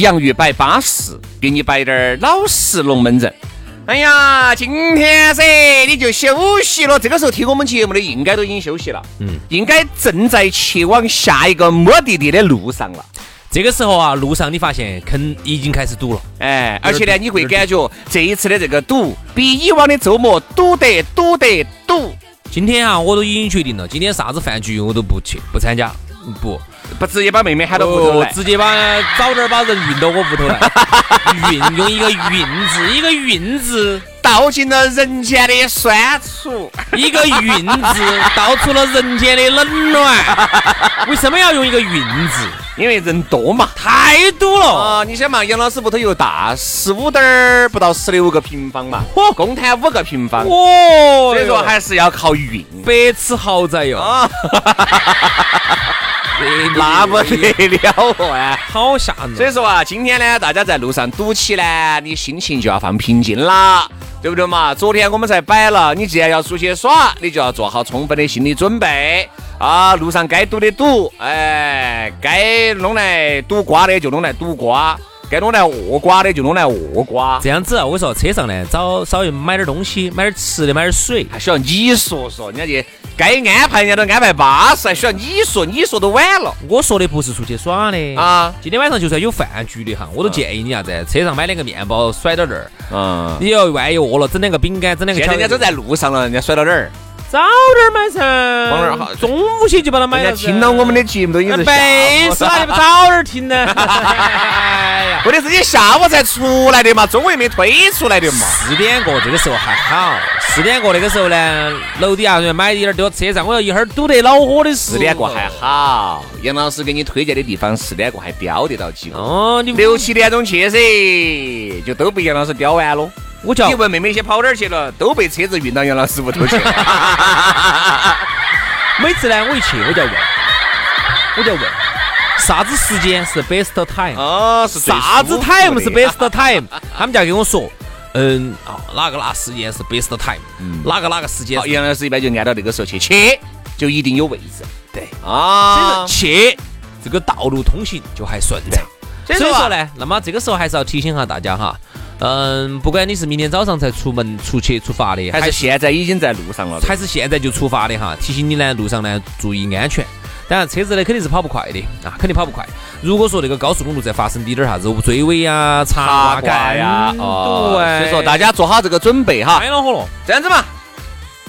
洋芋摆巴适，给你摆点儿老实龙门阵。哎呀，今天噻你就休息了。这个时候听我们节目的应该都已经休息了，嗯，应该正在去往下一个目的地的路上了。这个时候啊，路上你发现坑已经开始堵了，哎，而且呢，你会感觉这一次的这个堵比以往的周末堵得堵得堵。今天啊，我都已经决定了，今天啥子饭局我都不去，不参加，不。不直接把妹妹喊到屋头来，直接把早点把人运到我屋头来，运用一个运字，一个运字道尽了人间的酸楚，一个运字道出了人间的冷暖。为什么要用一个运字？因为人多嘛，太多了啊！你想嘛，杨老师屋头又大，十五点儿不到十六个平方嘛，公摊五个平方，哦，所以说还是要靠运，百尺豪宅哟。那不得了啊！好吓人。所以说啊，今天呢，大家在路上堵起呢，你心情就要放平静啦，对不对嘛？昨天我们才摆了，你既然要出去耍，你就要做好充分的心理准备啊！路上该堵的堵，哎，该弄来堵瓜的就弄来堵瓜。该弄来饿瓜的就弄来饿瓜，这样子啊！我说车上呢，找稍微买点东西，买点吃的，买点水，还需要你说说，人家去该安排人家都安排巴适，还需要你说，你说都晚了。我说的不是出去耍的啊！今天晚上就算有饭局的哈，我都建议你啥子，车上买两个面包甩到这儿，嗯，你要万一饿了，整两个饼干，整两个。现在人家都在路上了，人家甩到哪儿？早点买噻，放哪儿中午些就把它买了。听到我们的节目都已经是背死了，你不早点听呢？或者是你下午才出来的嘛，中午又没推出来的嘛。四点过这个时候还好，四点过那个时候呢，楼底下人买一点丢车上，我要一会儿堵得恼火的。四点过还好，杨老师给你推荐的地方，四点过还叼得到几个。哦，你六七点钟去噻，就都被杨老师叼完了。我叫你问妹妹些跑哪儿去了，都被车子运到杨老师屋头去了。每次呢，我一去我就要问，我就要问，啥子时间是 best time？哦，是啥子 time 是 best time？他们就要跟我说，嗯，啊，哪个哪时间是 best time？哪个哪个时间？杨老师一般就按照那个时候去，去就一定有位置。对啊，去这个道路通行就还顺畅。所以说呢，那么这个时候还是要提醒下大家哈。嗯，不管你是明天早上才出门出去出发的，还是现在已经在路上了，还是现在就出发的哈，提醒你呢，路上呢注意安全。当然，车子呢肯定是跑不快的啊，肯定跑不快。如果说那个高速公路再发生滴点啥子追尾呀、插干呀，哦，所以说大家做好这个准备哈。太恼火了，这样子嘛，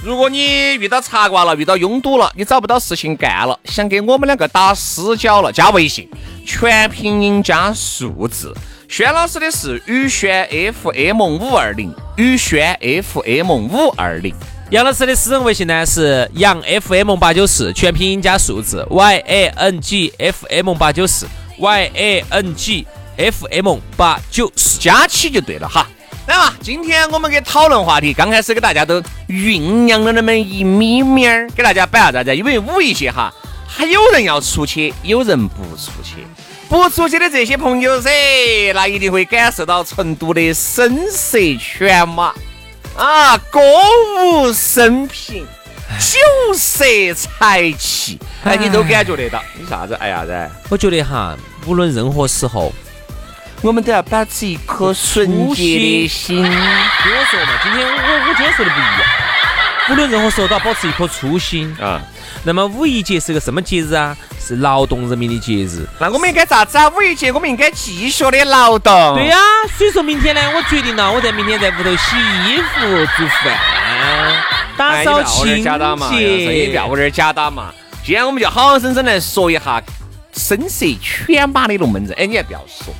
如果你遇到插挂了、遇到拥堵了，你找不到事情干了，想给我们两个打私交了，加微信，全拼音加数字。轩老师的是宇轩 FM 五二零，宇轩 FM 五二零。杨老师的私人微信呢是杨 FM 八九四，全拼音加数字 Y A N G F M 八九四 Y A N G F M 八九四，加起就对了哈。来嘛，今天我们给讨论话题，刚开始给大家都酝酿了那么一咪咪儿，给大家摆下咋子？因为五一节哈，还有人要出去，有人不出去。不出去的这些朋友噻，那一定会感受到成都的声色犬马啊，歌舞升平，酒色财气，哎，你都感觉得到。你啥子？哎呀子？我觉得哈，无论任何时候，我们都要保持一颗纯洁的心。听我说嘛，今天我我今天说的不一样。无论任何时候都要保持一颗初心啊。那么五一节是个什么节日啊？是劳动人民的节日。那我们应该咋子啊？五一节我们应该继续的劳动。对呀，所以说明天呢，我决定了，我在明天在屋头洗衣服、做饭、打扫清洁。不要我这儿假打嘛。今天我们就好好生生来说一下声色犬马的龙门阵。哎，你还不要说。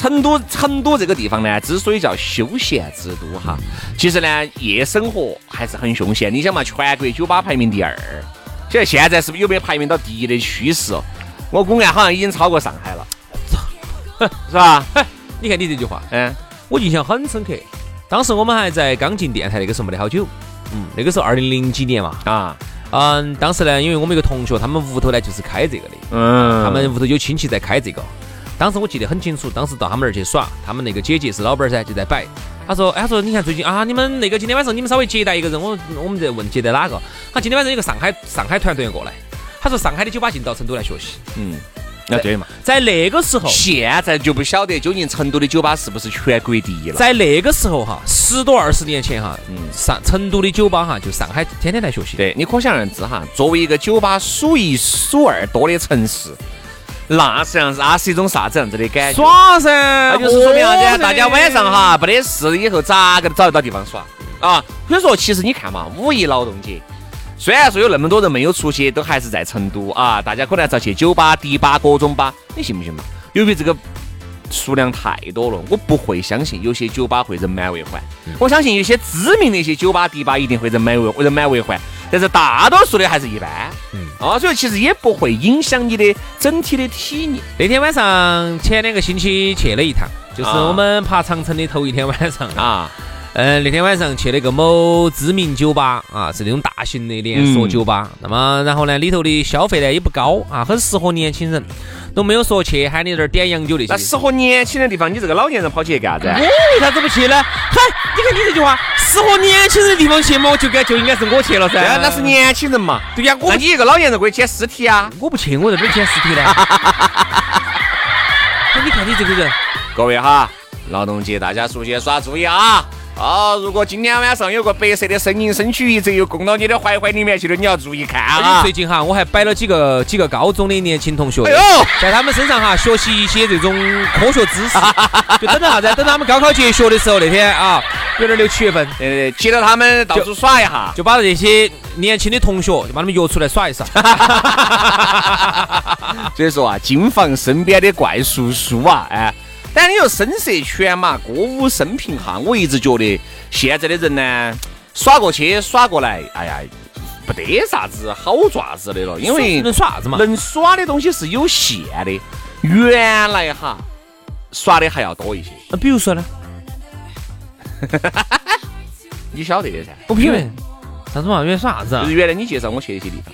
成都，成都这个地方呢，之所以叫休闲之都哈，其实呢，夜生活还是很凶险。你想嘛，全国酒吧排名第二，现在现在是不是有没有排名到第一的趋势？我估计好像已经超过上海了，是吧？你看你这句话，嗯，我印象很深刻。当时我们还在刚进电台那个时候没得好久，嗯，那个时候二零零几年嘛，啊，嗯，当时呢，因为我们一个同学，他们屋头呢就是开这个的，嗯，他们屋头有亲戚在开这个。当时我记得很清楚，当时到他们那儿去耍，他们那个姐姐是老板噻，就在摆。他说：“哎，他说你看最近啊，你们那个今天晚上你们稍微接待一个人，我我们在问接待哪个？他今天晚上有个上海上海团队要过来。他说上海的酒吧进到成都来学习。嗯，那对嘛，在那个时候，现在就不晓得究竟成都的酒吧是不是全国第一了。在那个时候哈，十多二十年前哈，嗯，上成都的酒吧哈，就上海天天来学习。对你可想而知哈，作为一个酒吧数一数二多的城市。那实际上是那是一种啥子样子的感觉？耍噻，那就是说明啥子？大家晚上哈没得事以后咋个找得到地方耍啊？所以说，其实你看嘛，五一劳动节，虽然说有那么多人没有出去，都还是在成都啊，大家可能还是要去酒吧、迪吧、各种吧，你信不信嘛？由于这个数量太多了，我不会相信有些酒吧会人满为患。我相信有些知名的一些酒吧、迪吧一定会人满为人满为患。但是大多数的还是一般，嗯，啊，所以其实也不会影响你的整体的体验。那天晚上前两个星期去了一趟，就是我们爬长城的头一天晚上啊，嗯，那天晚上去了一个某知名酒吧啊，是那种大型的连锁酒吧。那么然后呢，里头的消费呢也不高啊，很适合年轻人。都没有说去喊你这儿点洋酒那些。那适合年轻人的地方，你这个老年人跑去干啥子？我为啥子不去呢？嗨，你看你这句话，适合年轻人的地方去嘛，就该就应该是我去了噻。那是年轻人嘛。对呀，那你一个老年人可以捡尸体啊？我不去，我在这儿捡尸体呢。那你看你这个人，各位哈，劳动节大家出去耍，注意啊。啊！如果今天晚上有个白色的身影身躯一折，又供到你的怀怀里面去了，你要注意看啊！最近哈，我还摆了几个几个高中的年轻同学，在他们身上哈学习一些这种科学知识，就等到啥子？等他们高考结学的时候，那天啊，有点六七月份，对对，接到他们到处耍一下，就把这些年轻的同学就把他们约出来耍一耍。所以说啊，谨防身边的怪叔叔啊，哎。但你说声色犬马、歌舞升平哈，我一直觉得现在的人呢，耍过去耍过来，哎呀，不得啥子好爪子的了，因为能耍啥子嘛？能耍的东西是有限的。原来哈，耍的还要多一些。那比如说呢？你晓得的噻。我品为啥子嘛？原来耍啥子啊？原来你介绍我去的一些地方。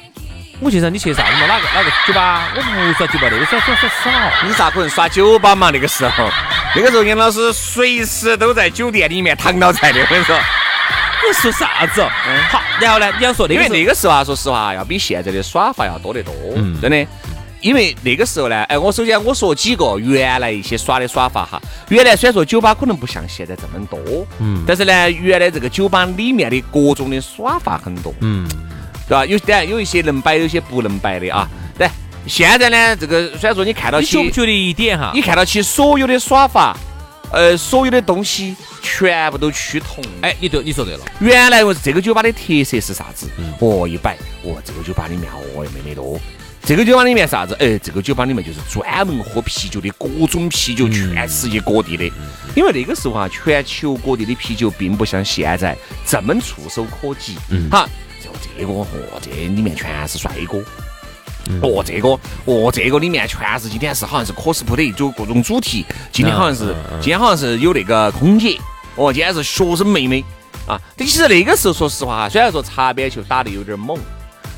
我介绍你去啥子嘛？哪个哪个酒吧？我不耍酒吧的，我耍耍耍耍。你咋可能耍酒吧嘛？那个时候，那个时候杨老师随时都在酒店里面躺到在的。我跟你说，你说啥子？嗯。好，然后呢？你要说那个，因为那个时候啊，说实话，要比现在的耍法要多得多。真的，因为那个时候呢，哎，我首先我说几个原来一些耍的耍法哈。原来虽然说酒吧？可能不像现在这么多，嗯，但是呢，原来这个酒吧？里面的各种的耍法很多，嗯。对吧？有点有一些能摆，有些不能摆的啊。对，现在呢，这个虽然说你看到起，你觉不觉得一点哈？你看到起所有的耍法，呃，所有的东西全部都趋同。哎，你对，你说对了。原来我这个酒吧的特色是啥子？哦，一摆，哦，这个酒吧里面哦，没得多。这个酒吧里面啥子？哎，这个酒吧里面就是专门喝啤酒的，各种啤酒，全世界各地的。因为那个时候啊，全球各地的啤酒并不像现在这么触手可及。嗯，哈。这个哦，这里面全是帅哥。哦，这个哦，这个里面全是今天是好像是 cosplay，就各种主题。今天好像是今天好像是有那个空姐。哦，今天是学生妹妹啊。其实那个时候说实话哈，虽然说擦边球打得有点猛，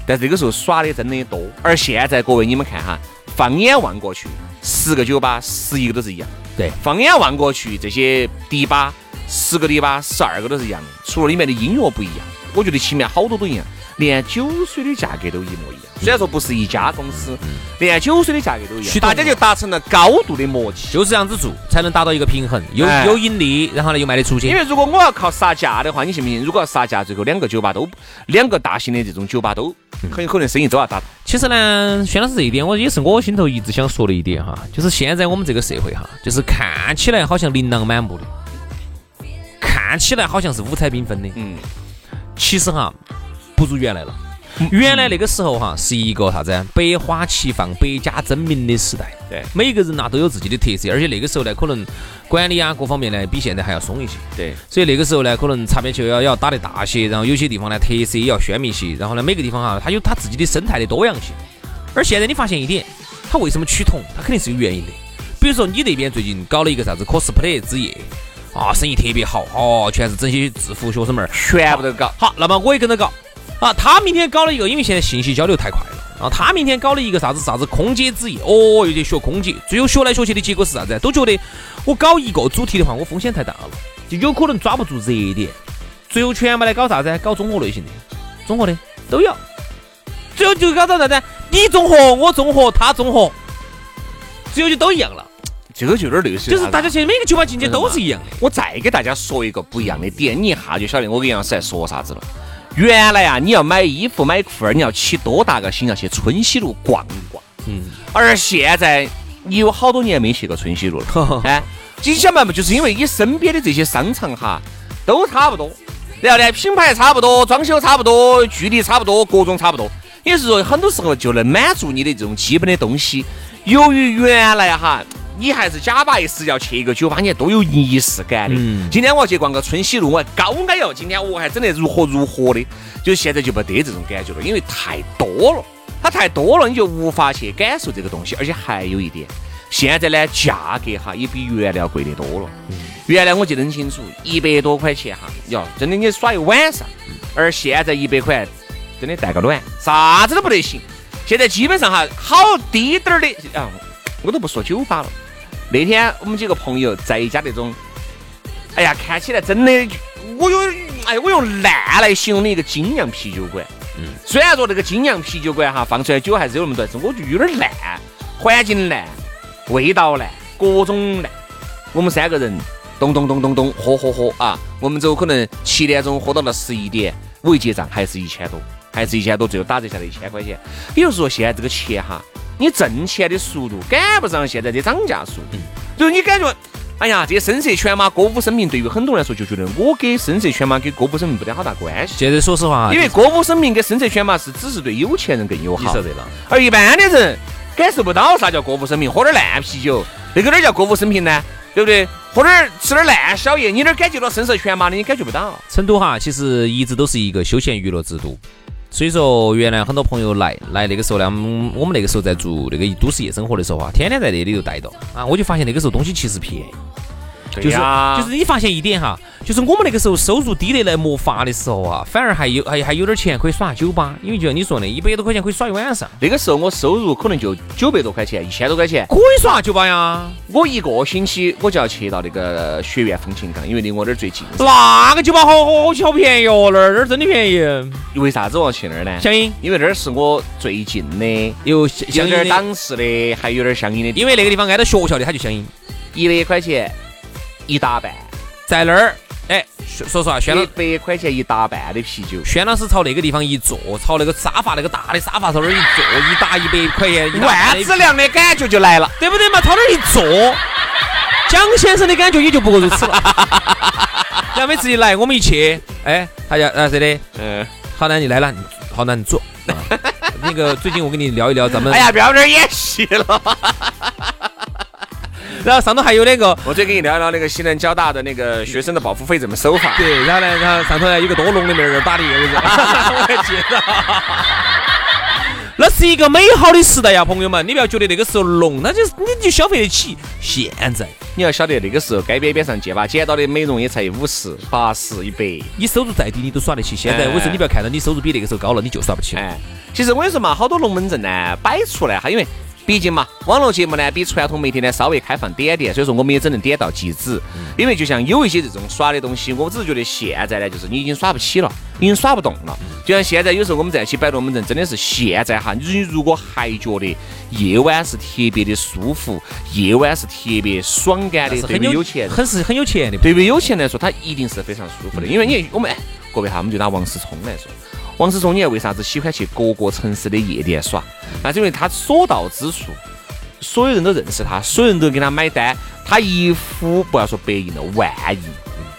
但这个时候耍的真的多。而现在各位你们看哈，放眼望过去，十个酒吧十一个都是一样。对，放眼望过去这些迪吧，十个迪吧十二个都是一样的，除了里面的音乐不一样。我觉得前面好多都一样。连酒水的价格都一模一样。虽然说不是一家公司，连酒水的价格都一样，大家就达成了高度的默契，就是这样子做才能达到一个平衡，有有盈利，然后呢又卖得出去。因为如果我要靠杀价的话，你信不信？如果要杀价，最后两个酒吧都，两个大型的这种酒吧都很有可能生意都要打。其实呢，轩老师这一点，我也是我心头一直想说的一点哈，就是现在我们这个社会哈，就是看起来好像琳琅满目的，看起来好像是五彩缤纷的，嗯，其实哈不如原来了。原来那个时候哈，是一个啥子？百花齐放、百家争鸣的时代。对，每个人呐都有自己的特色，而且那个时候呢，可能管理啊各方面呢比现在还要松一些。对，所以那个时候呢，可能擦边球要要打得大些，然后有些地方呢特色也要鲜明些，然后呢每个地方哈它有它自己的生态的多样性。而现在你发现一点，它为什么趋同？它肯定是有原因的。比如说你那边最近搞了一个啥子 cosplay 之夜啊，生意特别好哦，全是整些制服学生们儿，全部都搞。好，那么我也跟着搞。啊，他明天搞了一个，因为现在信息交流太快了。啊，他明天搞了一个啥子啥子空姐之夜，哦，又去学空姐。最后学来学去的结果是啥子？都觉得我搞一个主题的话，我风险太大了，就有可能抓不住热点。最后全部来搞啥子？搞综合类型的，综合的都要。最后就搞到啥子？你综合，我综合，他综合，最后就都一样了。这个就有点类似，就是大家现在每个酒吧进去都是一样的。我再给大家说一个不一样的点，你一下就晓得我跟杨老师在说啥子了。原来啊，你要买衣服买裤儿，你要起多大个心要去春熙路逛一逛。嗯。而现在你有好多年没去过春熙路了。哎，你想嘛，就是因为你身边的这些商场哈都差不多，然后呢品牌差不多，装修差不多，距离差不多，各种差不多，也就是说很多时候就能满足你的这种基本的东西。由于原来哈。你还是假巴意思要去一个酒吧，你还多有仪式感的。今天我要去逛个春熙路，我还高矮哟。今天我还整得如何如何的，就现在就没得这种感觉了，因为太多了，它太多了，你就无法去感受这个东西。而且还有一点，现在呢，价格哈也比原来要贵得多了。原来我记得很清楚，一百多块钱哈，哟，真的你耍一晚上。而现在一百块真的带个暖，啥子都不得行。现在基本上哈，好低点儿的啊，我都不说酒吧了。那天我们几个朋友在一家那种，哎呀，看起来真的，我用哎，我用烂来形容的一个精酿啤酒馆。嗯，虽然说那个精酿啤酒馆哈放出来酒还是有那么多，但是我就有点烂，环境烂，味道烂，各种烂。我们三个人咚咚咚咚咚喝喝喝啊，我们走可能七点钟喝到了十一点，我一结账还是一千多，还是一千多，最后打折下来一千块钱。比如说现在这个钱哈。你挣钱的速度赶不上现在的涨价速度，就是你感觉，哎呀，这些声色犬马、歌舞升平，对于很多人来说就觉得我跟声色犬马跟歌舞升平没得好大关系。现在说实话，因为歌舞升平跟声色犬马是只是对有钱人更友好，你晓得了。而一般的人感受不到啥叫歌舞升平，喝点烂啤酒，那个哪叫歌舞升平呢？对不对？喝点吃点烂宵夜，你哪感觉到声色犬马的？你感觉不到。成都哈，其实一直都是一个休闲娱乐之都。所以说，原来很多朋友来来那个时候呢，我们那个时候在做那个都市夜生活的时候啊，天天在那里头待到啊，我就发现那个时候东西其实便宜。就是就是你发现一点哈，就是我们那个时候收入低得来没法的时候啊，反而还有还还有点钱可以耍酒吧，因为就像你说的，一百多块钱可以耍一晚上。那个时候我收入可能就九百多块钱，一千多块钱可以耍酒吧呀。我一个星期我就要去到那个学院风情港，因为离我这儿最近。那个酒吧好好好便宜哦，那儿那儿真的便宜。为啥子我要去那儿呢？香音，因为那儿是我最近的，有有点档次的，还有点香音的。因为那个地方挨到学校的，它就香音，一百块钱。一大半，在那儿，哎，说实话，轩老一百块钱一大半的啤酒，轩老师朝那个地方一坐，朝那个沙发那个大的沙发朝那儿一坐，一打一百块钱，万子良的感觉就来了，对不对嘛？朝那儿一坐，蒋先生的感觉也就不过如此了。然后每次一来，我们一去，哎，他叫啊谁的，嗯，好那你来了，好那你坐。那个最近我跟你聊一聊咱们，哎呀，不要这演戏了。然后上头还有那个，我再跟你聊聊那个西南交大的那个学生的保护费怎么收法。对，然后呢，然后上头呢有个多聋的妹儿打的，我还记得。那是一个美好的时代呀，朋友们，你不要觉得那个时候聋，那就是你就消费得起。现在 你要晓得，那个时候街边边上见吧，捡到的美容也才五十、八十、一百，你收入再低你都耍得起。现在我说你不要看到你收入比那个时候高了，你就耍不起。哎，其实我跟你说嘛，好多龙门阵呢摆出来哈，因为。毕竟嘛，网络节目呢比传统媒体呢稍微开放点点，所以说我们也只能点到即止。因为就像有一些这种耍的东西，我只是觉得现在呢，就是你已经耍不起了，已经耍不动了。就像现在有时候我们在一起摆龙门阵，真的是现在哈，你如果还觉得夜晚是特别的舒服，夜晚是特别爽感的，对于有钱，很是很有钱的，对于有钱来说，他一定是非常舒服的。因为你我们各位哈，我们就拿王思聪来说。王思聪，你看为啥子喜欢去各个城市的夜店耍？那是因为他所到之处，所有人都认识他，所有人都给他买单，他一呼不要说百应了，万应，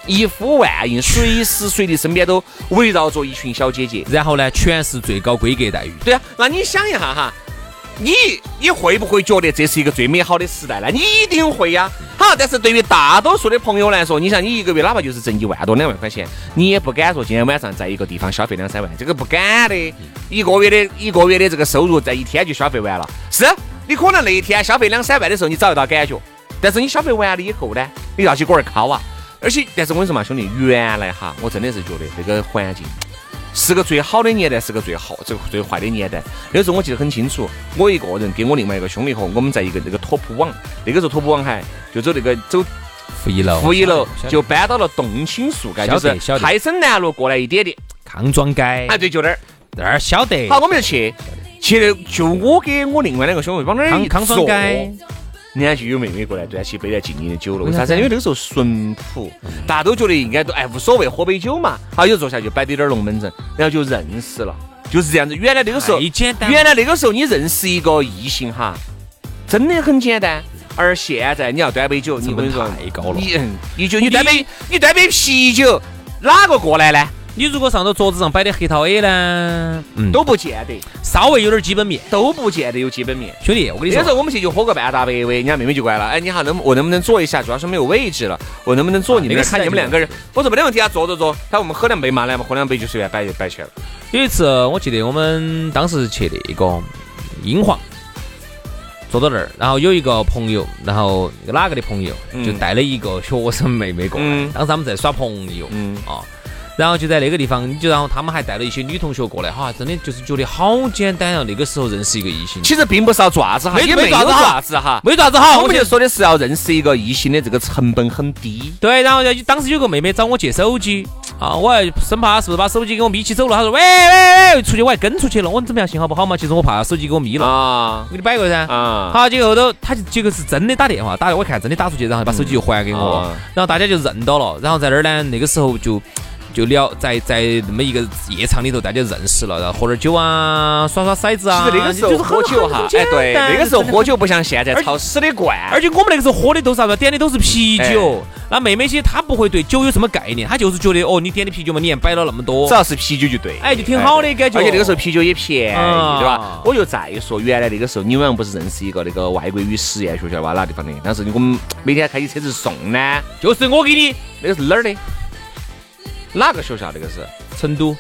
一呼万应，随时随地身边都围绕着一群小姐姐，然后呢，全是最高规格待遇。对啊，那你想一下哈。你你会不会觉得这是一个最美好的时代呢？你一定会呀。好，但是对于大多数的朋友来说，你想你一个月哪怕就是挣一万多两万块钱，你也不敢说今天晚上在一个地方消费两三万，这个不敢的。一个月的一个月的这个收入在一天就消费完了。是你可能那一天消费两三万的时候，你找得到感觉，但是你消费完了以后呢，你要去锅儿靠啊。而且，但是我跟你说嘛，兄弟，原来哈，我真的是觉得这个环境。是个最好的年代，是个最好、最最坏的年代。那时候我记得很清楚，我一个人跟我另外一个兄弟伙，我们在一个那个拓扑网，那个时候拓扑网还就走那个走负一楼，负一楼就搬到了洞青树街，就是泰森南路过来一点点，康庄街，哎对，就那儿，那儿晓得。好，我们就去，去的就我跟我另外两个兄弟往那儿一康庄街。人家就有妹妹过来端起杯来敬你的酒了，为啥子？因为那个时候淳朴，大家都觉得应该都哎无所谓，喝杯酒嘛。好，有坐下就摆点点龙门阵，然后就认识了，就是这样子。原来那个时候，原来那个时候你认识一个异性哈，真的很简单。而现在你要端杯酒，你跟你说太高了。你嗯，你就你端杯，你端杯啤酒，哪个过来呢？你如果上到桌子上摆的核桃 A 呢，嗯，都不见得，稍微有点基本面，都不见得有基本面。兄弟，我跟你说，那时候我们去就喝个半大白威，人家妹妹就过来了，哎，你好，能我能不能坐一下？主要是没有位置了，我能不能坐？你们看你们两个人，我说没得问题啊，坐坐坐。他我们喝两杯嘛，来嘛，喝两杯就随便摆就摆起来了。有一次我记得我们当时去那个英皇，坐到那儿，然后有一个朋友，然后哪个的朋友就带了一个学生妹妹过来，当时他们在耍朋友，嗯啊。然后就在那个地方，就然后他们还带了一些女同学过来，哈，真的就是觉得好简单啊！那个时候认识一个异性，其实并不是要爪子哈，也没有爪子哈，没爪子哈。我们就说的是要认识一个异性的这个成本很低。对，然后当时有个妹妹找我借手机啊，我还生怕她是不是把手机给我眯起走了。她说喂喂喂，出去我还跟出去了。我怎么样信号不好嘛？其实我怕手机给我眯了啊。我给你摆过噻啊。好，结果后头她就结果是真的打电话，打我看真的打出去，然后把手机就还给我，然后大家就认到了。然后在那儿呢，那个时候就。就聊在在那么一个夜场里头，大家认识了，然后喝点酒啊，耍耍骰子啊。其实那个时候喝酒哈，哎对，那个时候喝酒不像现在超死的惯。而且我们那个时候喝的都是啥子？点的都是啤酒。那妹妹些她不会对酒有什么概念，她就是觉得哦，你点的啤酒嘛，你还摆了那么多，只要是啤酒就对。哎，就挺好的感觉。而且那个时候啤酒也便宜，对吧？我就再说，原来那个时候你们不是认识一个那个外国语实验学校吧？哪地方的？当时我们每天开起车子送呢，就是我给你。那个是哪儿的？哪个学校？那个是成都。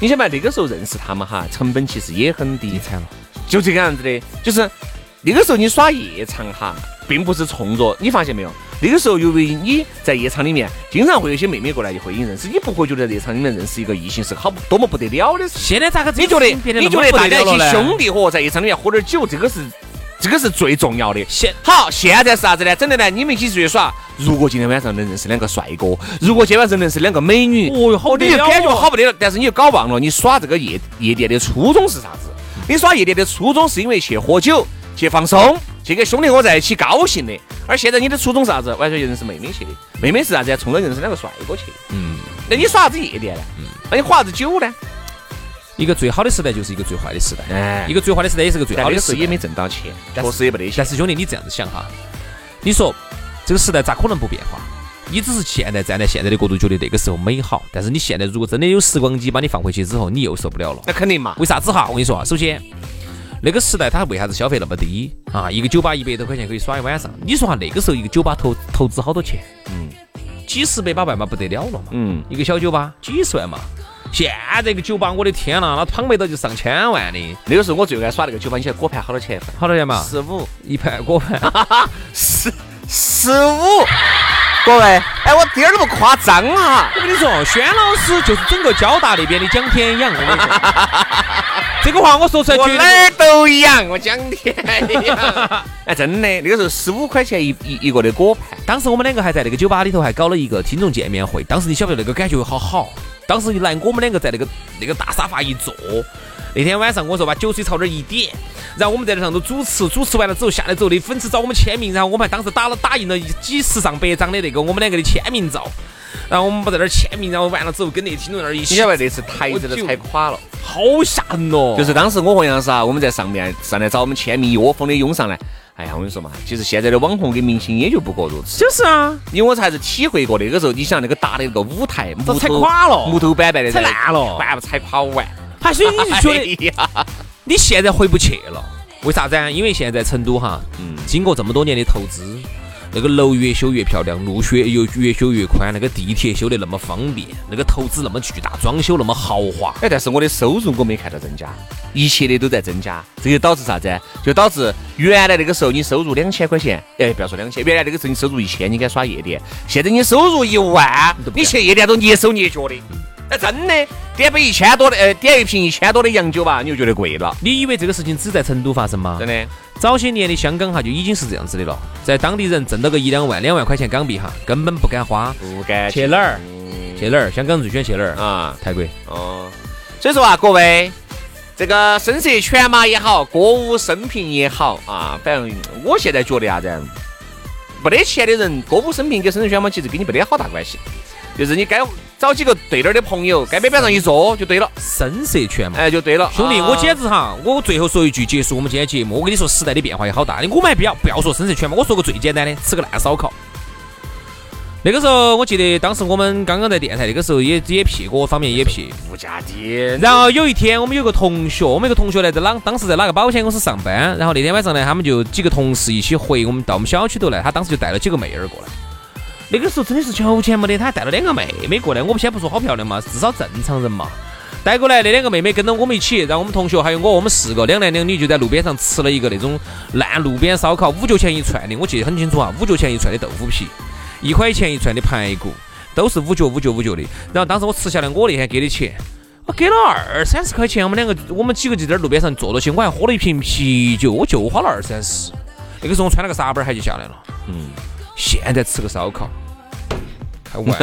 你想嘛，那个时候认识他们哈，成本其实也很低，惨了。就这个样子的，就是那个时候你耍夜场哈，并不是冲着你发现没有？那个时候由于你在夜场里面，经常会有些妹妹过来就会引认识，你不会觉得夜场里面认识一个异性是好多么不得了的事。现在咋个？你觉得？你觉得大家一起兄弟伙在夜场里面喝点酒，这个是？这个是最重要的。现好，现在是啥子呢？整的呢？你们一起出去耍，如果今天晚上能认识两个帅哥，如果今天晚上认识两个美女，哦哟，好你就感觉好不得了。但是你又搞忘了，你耍这个夜夜店的初衷是啥子？你耍夜店的初衷是因为去喝酒、去放松、去跟兄弟伙在一起高兴的。而现在你的初衷是啥子？完全就认识妹妹去的。妹妹是啥子？冲着认识两个帅哥去。嗯。那你耍啥子夜店呢？嗯。那你喝啥子酒呢？一个最好的时代就是一个最坏的时代，哎，一个最坏的时代也是个最好的时代。也没挣到钱，确实也没得钱。但是兄弟，你这样子想哈，你说这个时代咋可能不变化？你只是现在站在现在的角度觉得那个时候美好，但是你现在如果真的有时光机把你放回去之后，你又受不了了。那肯定嘛？为啥子哈？我跟你说啊，首先那个时代他为啥子消费那么低啊？一个酒吧一百多块钱可以耍一晚上。你说哈，那个时候一个酒吧投投资好多钱？嗯，几十百把万嘛不得了了嘛。嗯，一个小酒吧几十万嘛。现在个酒吧，我的天呐，那旁边的就上千万的。那个时候我最爱耍那个酒吧，你晓得果盘好多钱？好多钱嘛？十五一盘果盘，十十五。各位，哎，我点儿都不夸张哈。我跟你说，轩老师就是整个交大那边的蒋天阳。这个话我说出来，我哪儿都一样，我蒋天养。哎，真的，那个时候十五块钱一一一个的果盘。当时我们两个还在那个酒吧里头还搞了一个听众见面会。当时你晓不晓得那个感觉好好。当时一来，我们两个在那个那个大沙发一坐。那天晚上我说把酒水朝这儿一点，然后我们在那上头主持，主持完了之后下来之后，那粉丝找我们签名，然后我们还当时打了打印了几十上百张的那个我们两个的签名照，然后我们不在那儿签名，然后完了之后跟那听众那儿一起。你晓得那次台子都踩垮了，好吓人哦！就是当时我和杨师啊，我们在上面上来找我们签名，一窝蜂的涌上来。哎呀，我跟你说嘛，其实现在的网红跟明星也就不过如此。就是啊，因为我才是体会过那个时候，你想那个大的那个舞台，都踩垮了，木头板板的，踩烂了，完不踩垮完。还所以你就觉得，你现在回不去了？为啥子啊？因为现在成都哈，嗯，经过这么多年的投资，那个楼越修越漂亮，路越又越修越宽，那个地铁修得那么方便，那个投资那么巨大，装修那么豪华。哎，但是我的收入我没看到增加，一切的都在增加，这就导致啥子？就导致原来那个时候你收入两千块钱，哎，不要说两千，原来那个时候你收入一千，你敢耍夜店？现在你收入一万，你去夜店都蹑手蹑脚的。哎，真的，点杯一千多的，呃，点一瓶一千多的洋酒吧，你就觉得贵了。你以为这个事情只在成都发生吗？真的，早些年的香港哈就已经是这样子的了，在当地人挣到个一两万、两万块钱港币哈，根本不敢花，不敢去哪儿？去哪儿？香港最喜欢去哪儿啊？泰国。哦，所以说啊，各位，这个声色犬马也好，歌舞升平也好啊，反正我现在觉得啥子，没得钱的人，歌舞升平跟声色犬马其实跟你没得好大关系。就是你该找几个对点的朋友，该边边上一坐就对了，声色犬马，哎，就对了，兄弟，我简直哈，我最后说一句，结束我们今天节目。我跟你说，时代的变化也好大，我们还不要不要说声色犬马，我说个最简单的，吃个烂烧烤。那个时候，我记得当时我们刚刚在电台，那个时候也也屁各方面也屁，物价低。然后有一天，我们有个同学，我们有个同学呢，在哪当时在哪个保险公司上班。然后那天晚上呢，他们就几个同事一起回我们到我们小区头来，他当时就带了几个妹儿过来。那个时候真的是求钱没得，他还带了两个妹妹过来。我们先不说好漂亮嘛，至少正常人嘛。带过来那两个妹妹跟着我们一起，然后我们同学还有我，我们四个两男两女就在路边上吃了一个那种烂路边烧烤，五角钱一串的，我记得很清楚啊，五角钱一串的豆腐皮，一块钱一串的排骨，都是五角五角五角的。然后当时我吃下来，我那天给的钱，我给了二三十块钱。我们两个，我们几个就在路边上坐着去，我还喝了一瓶啤酒，我就花了二三十。那个时候我穿了个纱板鞋就下来了。嗯，现在吃个烧烤。玩，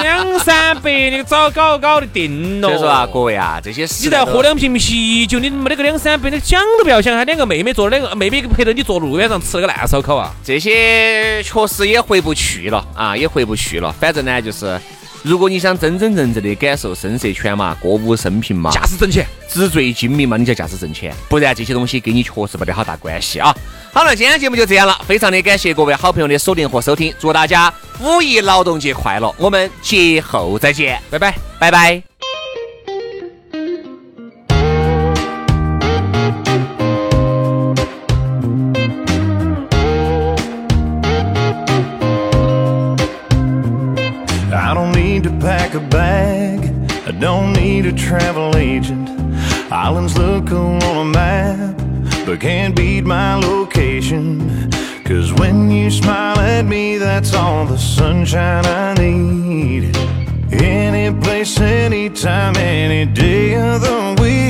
两三百，你早搞搞得定了。所以说啊，各位啊，这些事你再喝两瓶啤酒，你没得个两三百，你想都不要想。他两个妹妹坐两个妹妹陪着你坐路边上吃了个烂烧烤啊，这些确实也回不去了啊，也回不去了。反正呢，就是。如果你想真真正正的感受声色犬马、歌舞升平嘛，驾驶挣钱，纸醉金迷嘛，你就驾驶挣钱，不然这些东西跟你确实没得好大关系啊。好了，今天节目就这样了，非常的感谢各位好朋友的锁定和收听，祝大家五一劳动节快乐，我们节后再见，拜拜，拜拜。A travel agent. Islands look cool on a map, but can't beat my location. Cause when you smile at me, that's all the sunshine I need. Any place, anytime, any day of the week.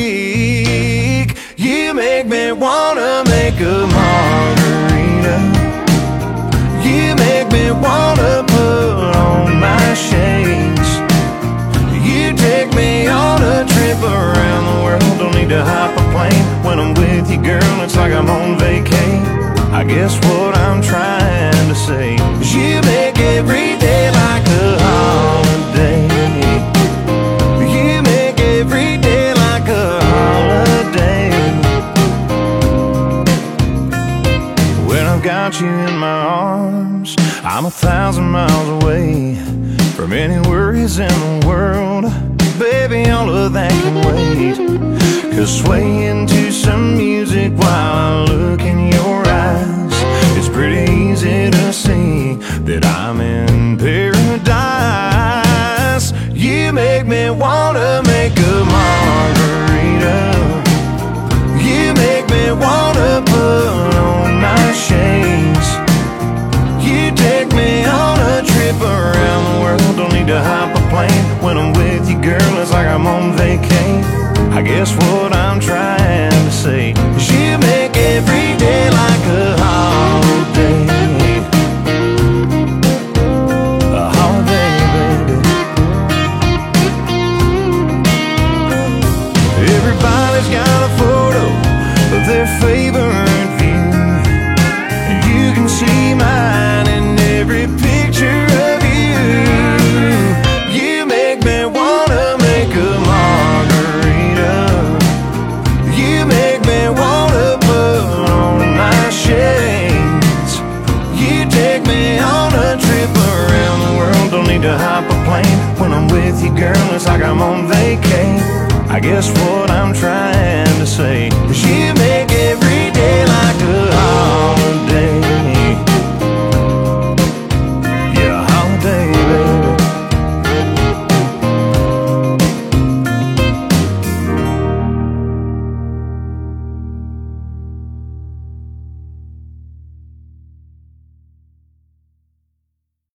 With you, girl. It's like I'm on vacay. I guess what I'm trying to say is you make every day like a holiday. You make every day like a holiday. When I've got you in my arms, I'm a thousand miles away from any worries in the world baby, all of that can wait. Just sway into some music